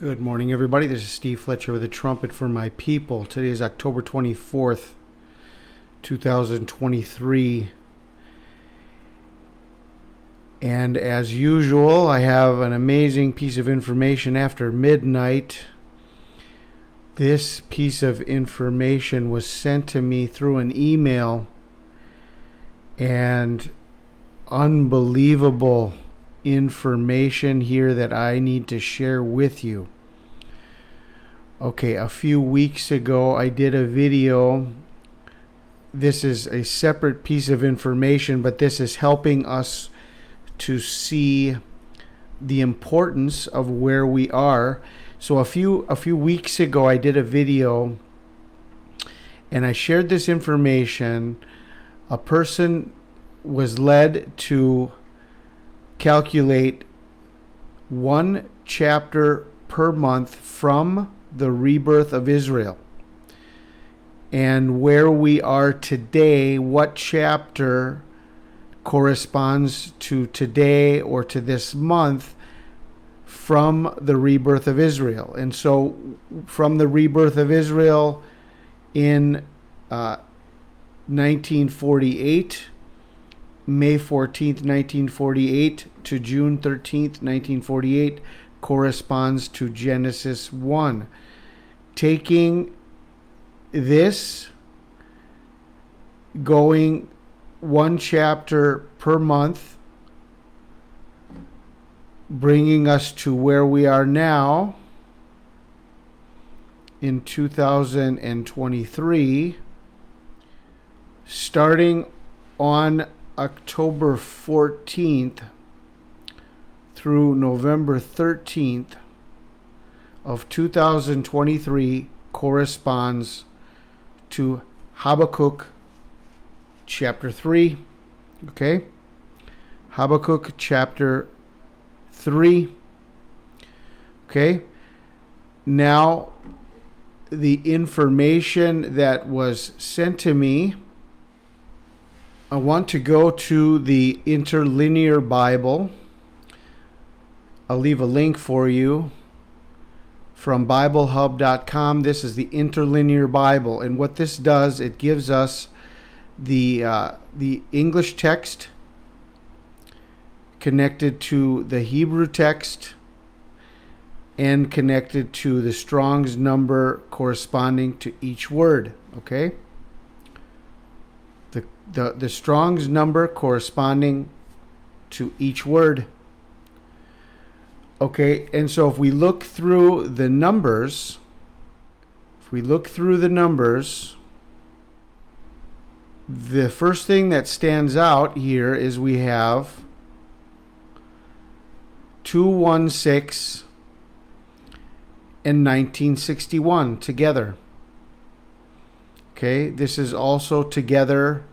Good morning, everybody. This is Steve Fletcher with a trumpet for my people. Today is October 24th, 2023. And as usual, I have an amazing piece of information after midnight. This piece of information was sent to me through an email and unbelievable information here that I need to share with you. Okay, a few weeks ago, I did a video. This is a separate piece of information, but this is helping us to see the importance of where we are. So a few a few weeks ago I did a video and I shared this information. A person was led to calculate one chapter per month from the rebirth of Israel. And where we are today, what chapter corresponds to today or to this month from the rebirth of Israel. And so, from the rebirth of Israel in uh, 1948, May 14th, 1948 to June 13th, 1948 corresponds to Genesis 1. Taking this, going one chapter per month, bringing us to where we are now in 2023, starting on October 14th through November 13th of 2023 corresponds to Habakkuk chapter 3. Okay? Habakkuk chapter 3. Okay? Now, the information that was sent to me, I want to go to the interlinear Bible. I'll leave a link for you from BibleHub.com. This is the interlinear Bible, and what this does, it gives us the uh, the English text connected to the Hebrew text and connected to the Strong's number corresponding to each word. Okay. The, the, Strong's number corresponding to each word. Okay, and so if we look through the numbers, if we look through the numbers, the first thing that stands out here is we have 216 and 1961 together. Okay, this is also together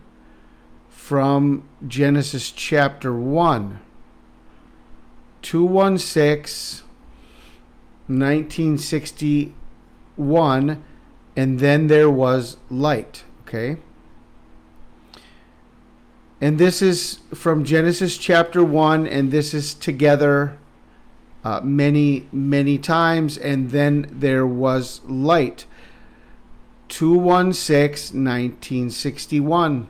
from Genesis chapter 1. 216 1961 and then there was light, okay? And this is from Genesis chapter 1, and this is together uh, many, many times. And then there was light. 216, 1961.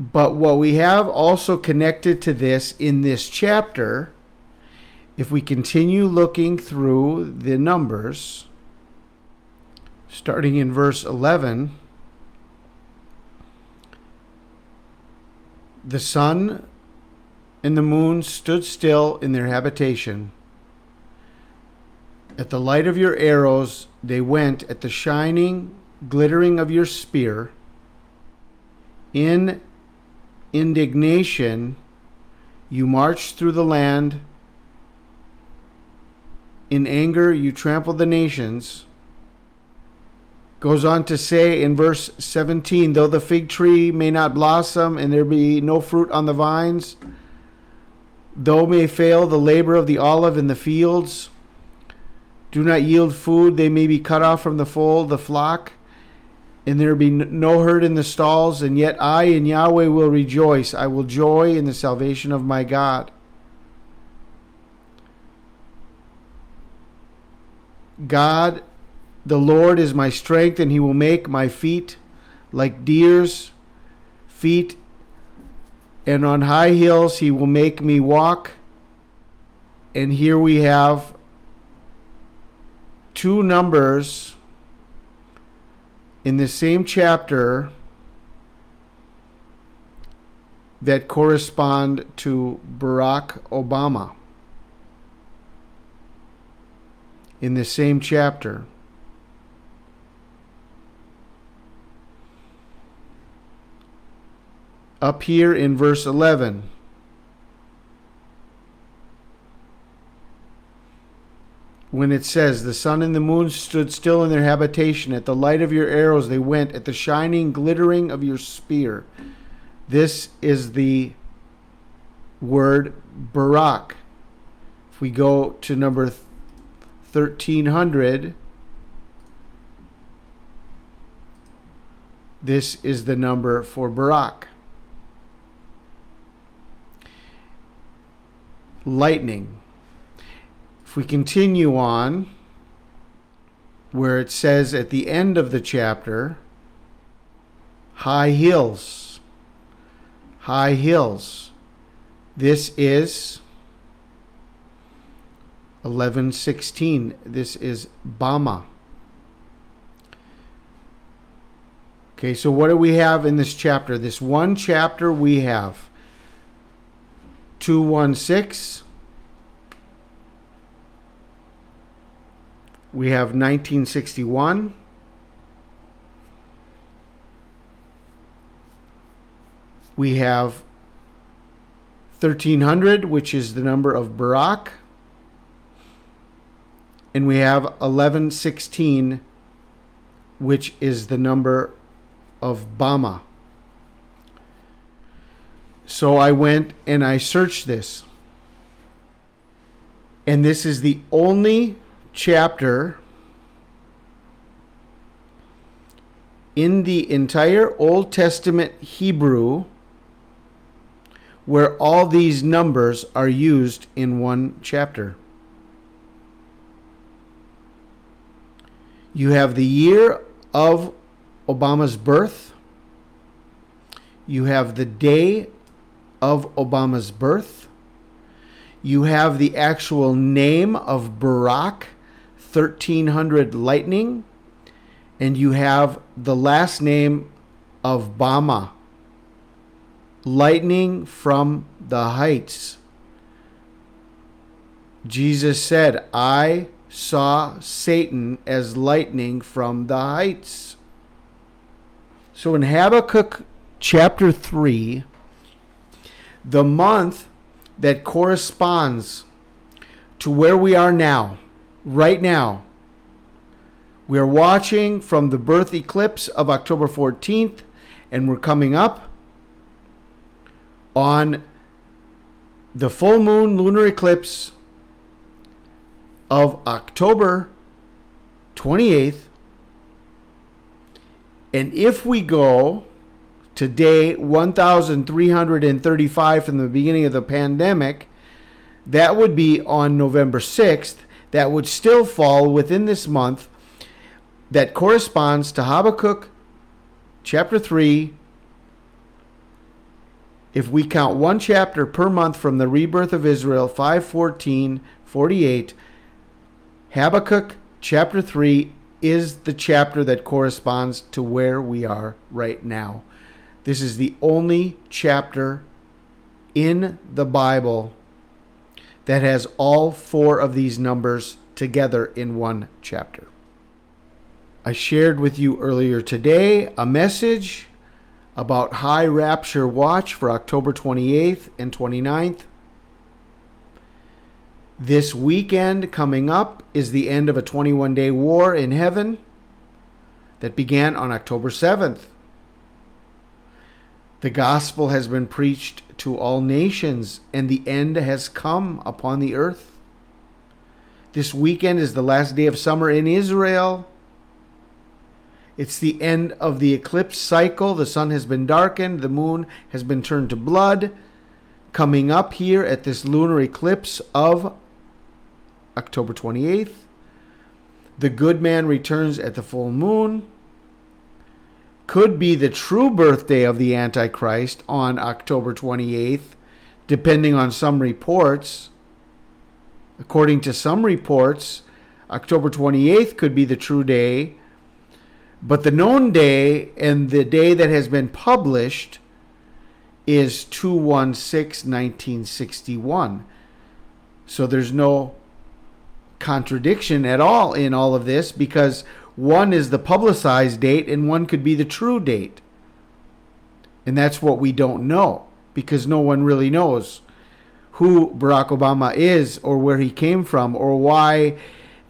But what we have also connected to this in this chapter, if we continue looking through the numbers, starting in verse 11 The sun and the moon stood still in their habitation. At the light of your arrows they went, at the shining, glittering of your spear. In indignation you marched through the land. In anger you trampled the nations goes on to say in verse 17 though the fig tree may not blossom and there be no fruit on the vines though may fail the labor of the olive in the fields do not yield food they may be cut off from the fold the flock and there be no hurt in the stalls and yet i in yahweh will rejoice i will joy in the salvation of my god God, the Lord is my strength, and he will make my feet like deer's feet, and on high hills he will make me walk. And here we have two numbers in the same chapter that correspond to Barack Obama. In the same chapter. Up here in verse 11. When it says, The sun and the moon stood still in their habitation. At the light of your arrows they went, at the shining, glittering of your spear. This is the word Barak. If we go to number 1300, this is the number for Barak. Lightning. If we continue on, where it says at the end of the chapter, high hills, high hills. This is 1116. This is Bama. Okay, so what do we have in this chapter? This one chapter we have 216 We have 1961. We have 1300, which is the number of Barak. And we have 1116, which is the number of Bama. So I went and I searched this. And this is the only chapter in the entire Old Testament Hebrew where all these numbers are used in one chapter. You have the year of Obama's birth. You have the day of Obama's birth. You have the actual name of Barak 1300 Lightning, and you have the last name of Bama. Lightning from the heights. Jesus said, I saw Satan as lightning from the heights. So in Habakkuk chapter 3, the month that corresponds to where we are now, right now. We are watching from the birth eclipse of October 14th, and we're coming up on the full moon lunar eclipse of October 28th. And if we go to day 1335 from the beginning of the pandemic, that would be on November 6th that would still fall within this month that corresponds to Habakkuk chapter 3. If we count one chapter per month from the rebirth of Israel, 514, 48, Habakkuk chapter 3 is the chapter that corresponds to where we are right now. This is the only chapter in the Bible that has all four of these numbers together in one chapter. I shared with you earlier today a message about High Rapture Watch for October 28th and 29th. This weekend coming up is the end of a 21 day war in heaven that began on October 7th. The gospel has been preached to all nations, and the end has come upon the earth. This weekend is the last day of summer in Israel. It's the end of the eclipse cycle. The sun has been darkened, the moon has been turned to blood. Coming up here at this lunar eclipse of October 28th, The good man returns at the full moon. Could be the true birthday of the Antichrist on October 28th, depending on some reports. According to some reports, October 28th could be the true day. But the known day and the day that has been published is 216 1961. So there's no contradiction at all in all of this because one is the publicized date and one could be the true date. And that's what we don't know because no one really knows who Barack Obama is or where he came from or why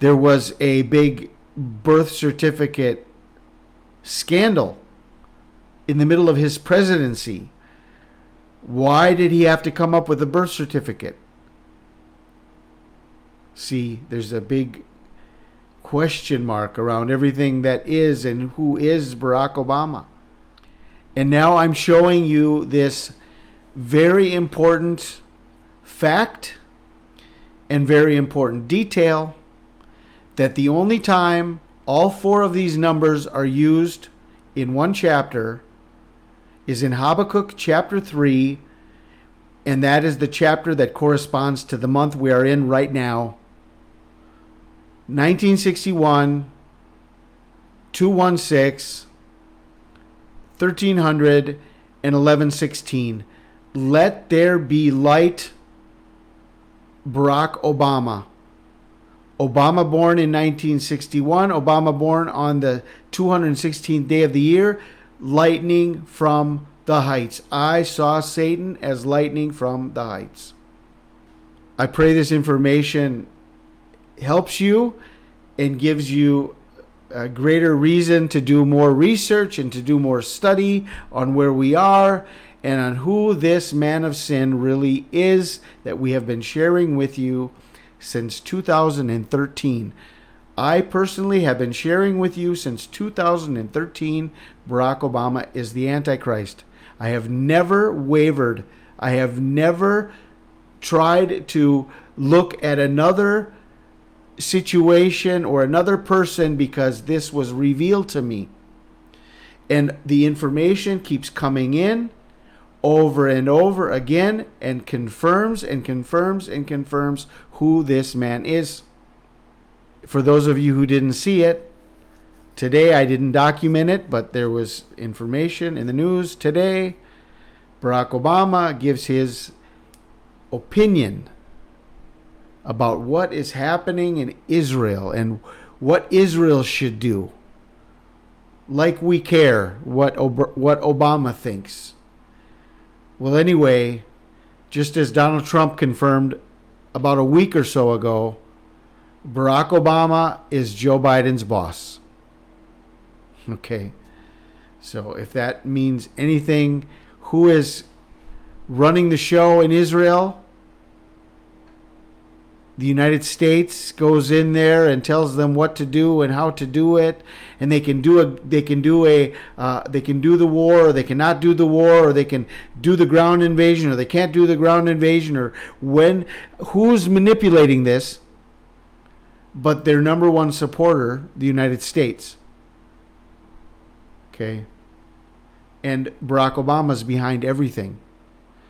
there was a big birth certificate scandal in the middle of his presidency. Why did he have to come up with a birth certificate? See, there's a big question mark around everything that is and who is Barack Obama. And now I'm showing you this very important fact and very important detail that the only time all four of these numbers are used in one chapter is in Habakkuk chapter 3, and that is the chapter that corresponds to the month we are in right now 1961, 216, 1300, and 1116. Let there be light, Barack Obama. Obama born in 1961, Obama born on the 216th day of the year, lightning from the heights. I saw Satan as lightning from the heights. I pray this information helps you and gives you a greater reason to do more research and to do more study on where we are and on who this man of sin really is that we have been sharing with you since 2013. I personally have been sharing with you since 2013 Barack Obama is the Antichrist. I have never wavered. I have never tried to look at another situation or another person because this was revealed to me. And the information keeps coming in over and over again and confirms and confirms and confirms who this man is. For those of you who didn't see it, today I didn't document it, but there was information in the news today. Barack Obama gives his opinion about what is happening in Israel and what Israel should do. Like we care what Ob- what Obama thinks. Well, anyway, just as Donald Trump confirmed about a week or so ago, Barack Obama is Joe Biden's boss. Okay. So if that means anything, who is running the show in Israel? The United States goes in there and tells them what to do and how to do it, and they can do a they can do a uh, they can do the war or they cannot do the war or they can do the ground invasion or they can't do the ground invasion or when who's manipulating this? But their number one supporter, the United States. Okay. And Barack Obama's behind everything.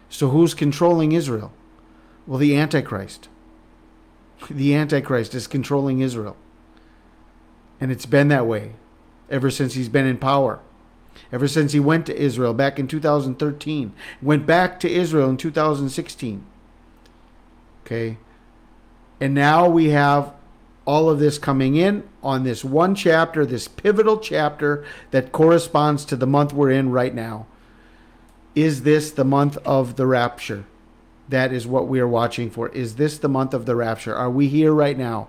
So who's controlling Israel? Well, the Antichrist the Antichrist is controlling Israel. And it's been that way ever since he's been in power. Ever since he went to Israel back in 2013, went back to Israel in 2016. Okay. And now we have all of this coming in on this one chapter, this pivotal chapter that corresponds to the month we're in right now. Is this the month of the rapture? That is what we are watching for. Is this the month of the rapture? Are we here right now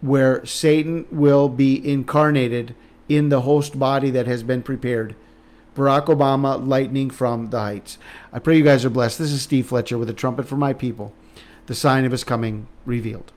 where Satan will be incarnated in the host body that has been prepared? Barack Obama, lightning from the heights. I pray you guys are blessed. This is Steve Fletcher with a trumpet for my people, the sign of his coming revealed.